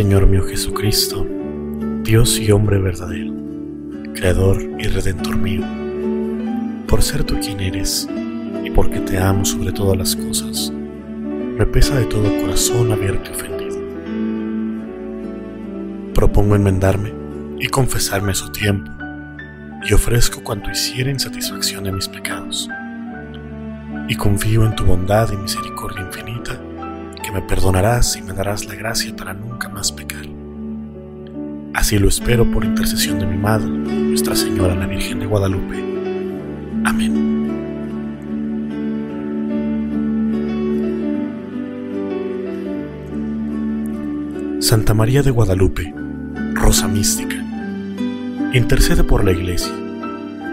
Señor mío Jesucristo, Dios y hombre verdadero, Creador y Redentor mío, por ser tú quien eres y porque te amo sobre todas las cosas, me pesa de todo corazón haberte ofendido. Propongo enmendarme y confesarme a su tiempo, y ofrezco cuanto hiciera en satisfacción de mis pecados. Y confío en tu bondad y misericordia infinita, que me perdonarás y me darás la gracia para nunca más pecar. Así lo espero por intercesión de mi Madre, Nuestra Señora la Virgen de Guadalupe. Amén. Santa María de Guadalupe, Rosa Mística, intercede por la Iglesia,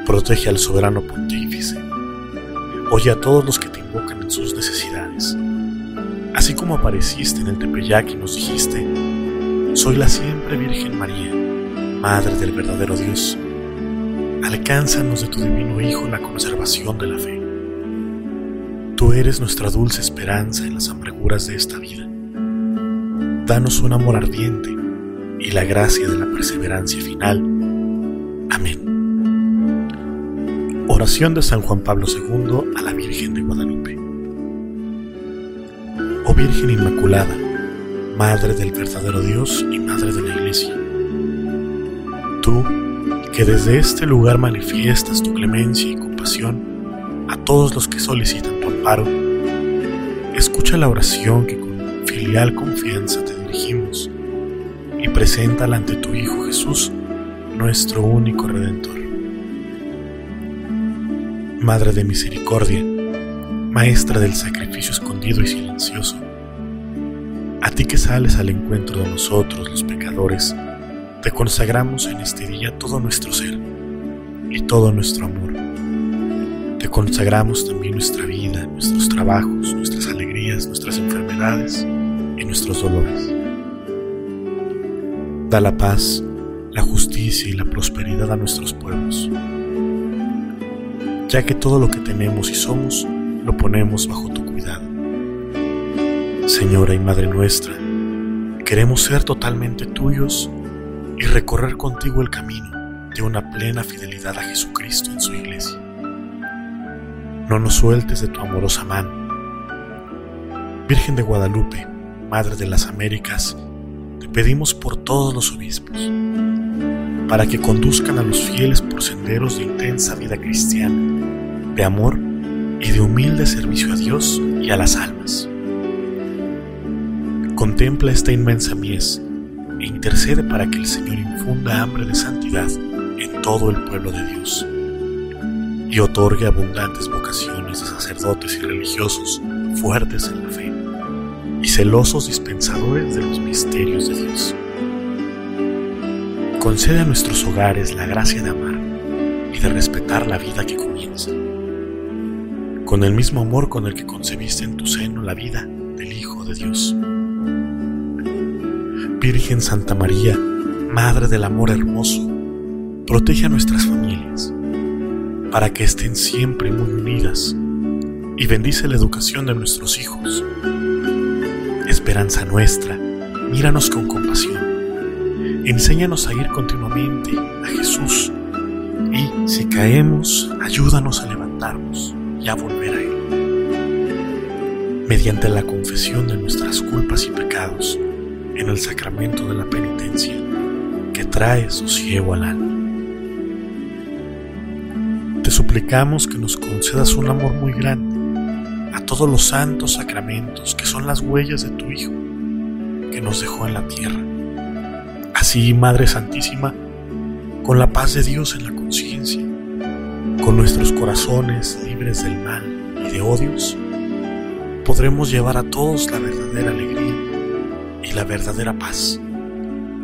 protege al soberano pontífice, oye a todos los que te invocan en sus necesidades. Así como apareciste en el Tepeyac y nos dijiste, soy la siempre Virgen María, Madre del verdadero Dios, alcánzanos de tu divino Hijo la conservación de la fe. Tú eres nuestra dulce esperanza en las amarguras de esta vida danos un amor ardiente y la gracia de la perseverancia final. Amén. Oración de San Juan Pablo II a la Virgen de Guadalupe. Oh Virgen Inmaculada, Madre del verdadero Dios y Madre de la Iglesia, tú que desde este lugar manifiestas tu clemencia y compasión a todos los que solicitan tu amparo, escucha la oración que con filial confianza te dirigimos y preséntala ante tu Hijo Jesús, nuestro único Redentor. Madre de Misericordia, Maestra del sacrificio escondido y silencioso, a ti que sales al encuentro de nosotros los pecadores, te consagramos en este día todo nuestro ser y todo nuestro amor. Te consagramos también nuestra vida, nuestros trabajos, nuestras alegrías, nuestras enfermedades y nuestros dolores. Da la paz, la justicia y la prosperidad a nuestros pueblos, ya que todo lo que tenemos y somos lo ponemos bajo tu cuidado. Señora y Madre nuestra, queremos ser totalmente tuyos y recorrer contigo el camino de una plena fidelidad a Jesucristo en su iglesia. No nos sueltes de tu amorosa mano. Virgen de Guadalupe, Madre de las Américas, te pedimos por todos los obispos, para que conduzcan a los fieles por senderos de intensa vida cristiana, de amor y de humilde servicio a Dios y a las almas. Contempla esta inmensa mies e intercede para que el Señor infunda hambre de santidad en todo el pueblo de Dios y otorgue abundantes vocaciones de sacerdotes y religiosos fuertes en la fe y celosos dispensadores de los misterios de Dios. Concede a nuestros hogares la gracia de amar y de respetar la vida que comienza, con el mismo amor con el que concebiste en tu seno la vida del Hijo de Dios. Virgen Santa María, Madre del Amor Hermoso, protege a nuestras familias, para que estén siempre muy unidas, y bendice la educación de nuestros hijos esperanza nuestra, míranos con compasión. Enséñanos a ir continuamente a Jesús y, si caemos, ayúdanos a levantarnos y a volver a Él. Mediante la confesión de nuestras culpas y pecados en el sacramento de la penitencia que trae sosiego al alma. Te suplicamos que nos concedas un amor muy grande todos los santos sacramentos que son las huellas de tu Hijo que nos dejó en la tierra. Así, Madre Santísima, con la paz de Dios en la conciencia, con nuestros corazones libres del mal y de odios, podremos llevar a todos la verdadera alegría y la verdadera paz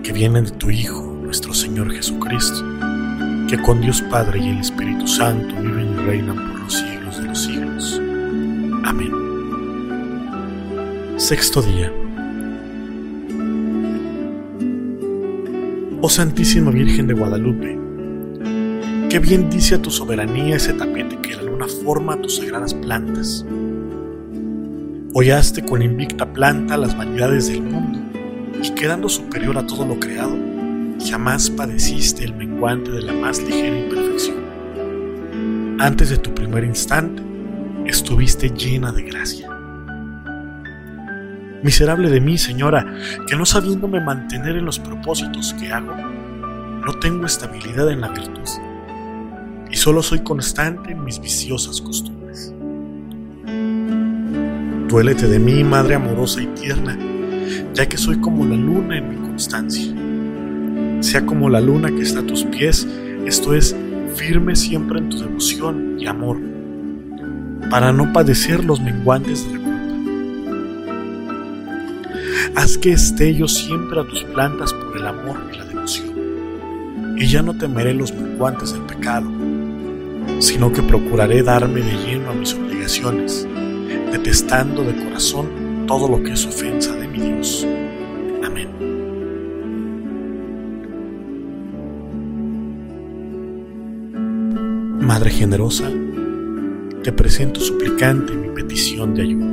que vienen de tu Hijo, nuestro Señor Jesucristo, que con Dios Padre y el Espíritu Santo viven y reinan por los siglos de los siglos. Amén. Sexto día. Oh Santísima Virgen de Guadalupe, qué bien dice a tu soberanía ese tapete que la luna forma a tus sagradas plantas. Hollaste con invicta planta las vanidades del mundo y quedando superior a todo lo creado, jamás padeciste el menguante de la más ligera imperfección. Antes de tu primer instante, estuviste llena de gracia. Miserable de mí, Señora, que no sabiéndome mantener en los propósitos que hago, no tengo estabilidad en la virtud y solo soy constante en mis viciosas costumbres. Duélete de mí, Madre amorosa y tierna, ya que soy como la luna en mi constancia. Sea como la luna que está a tus pies, esto es, firme siempre en tu devoción y amor, para no padecer los menguantes de la culpa. Haz que esté yo siempre a tus plantas por el amor y la devoción, y ya no temeré los menguantes del pecado, sino que procuraré darme de lleno a mis obligaciones, detestando de corazón todo lo que es ofensa de mi Dios. Amén. Madre generosa, te presento suplicante mi petición de ayuda.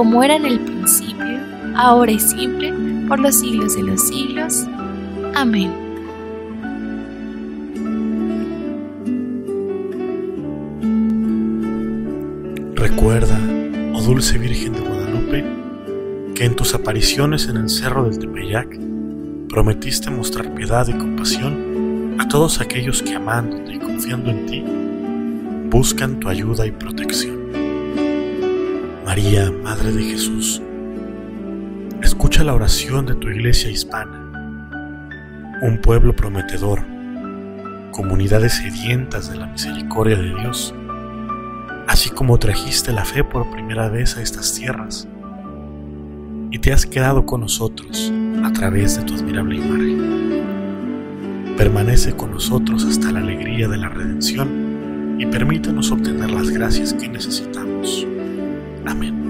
como era en el principio, ahora y siempre, por los siglos de los siglos. Amén. Recuerda, oh dulce Virgen de Guadalupe, que en tus apariciones en el Cerro del Tepeyac prometiste mostrar piedad y compasión a todos aquellos que amándote y confiando en ti, buscan tu ayuda y protección. María, Madre de Jesús, escucha la oración de tu iglesia hispana, un pueblo prometedor, comunidades sedientas de la misericordia de Dios, así como trajiste la fe por primera vez a estas tierras y te has quedado con nosotros a través de tu admirable imagen. Permanece con nosotros hasta la alegría de la redención y permítenos obtener las gracias que necesitamos. Amén.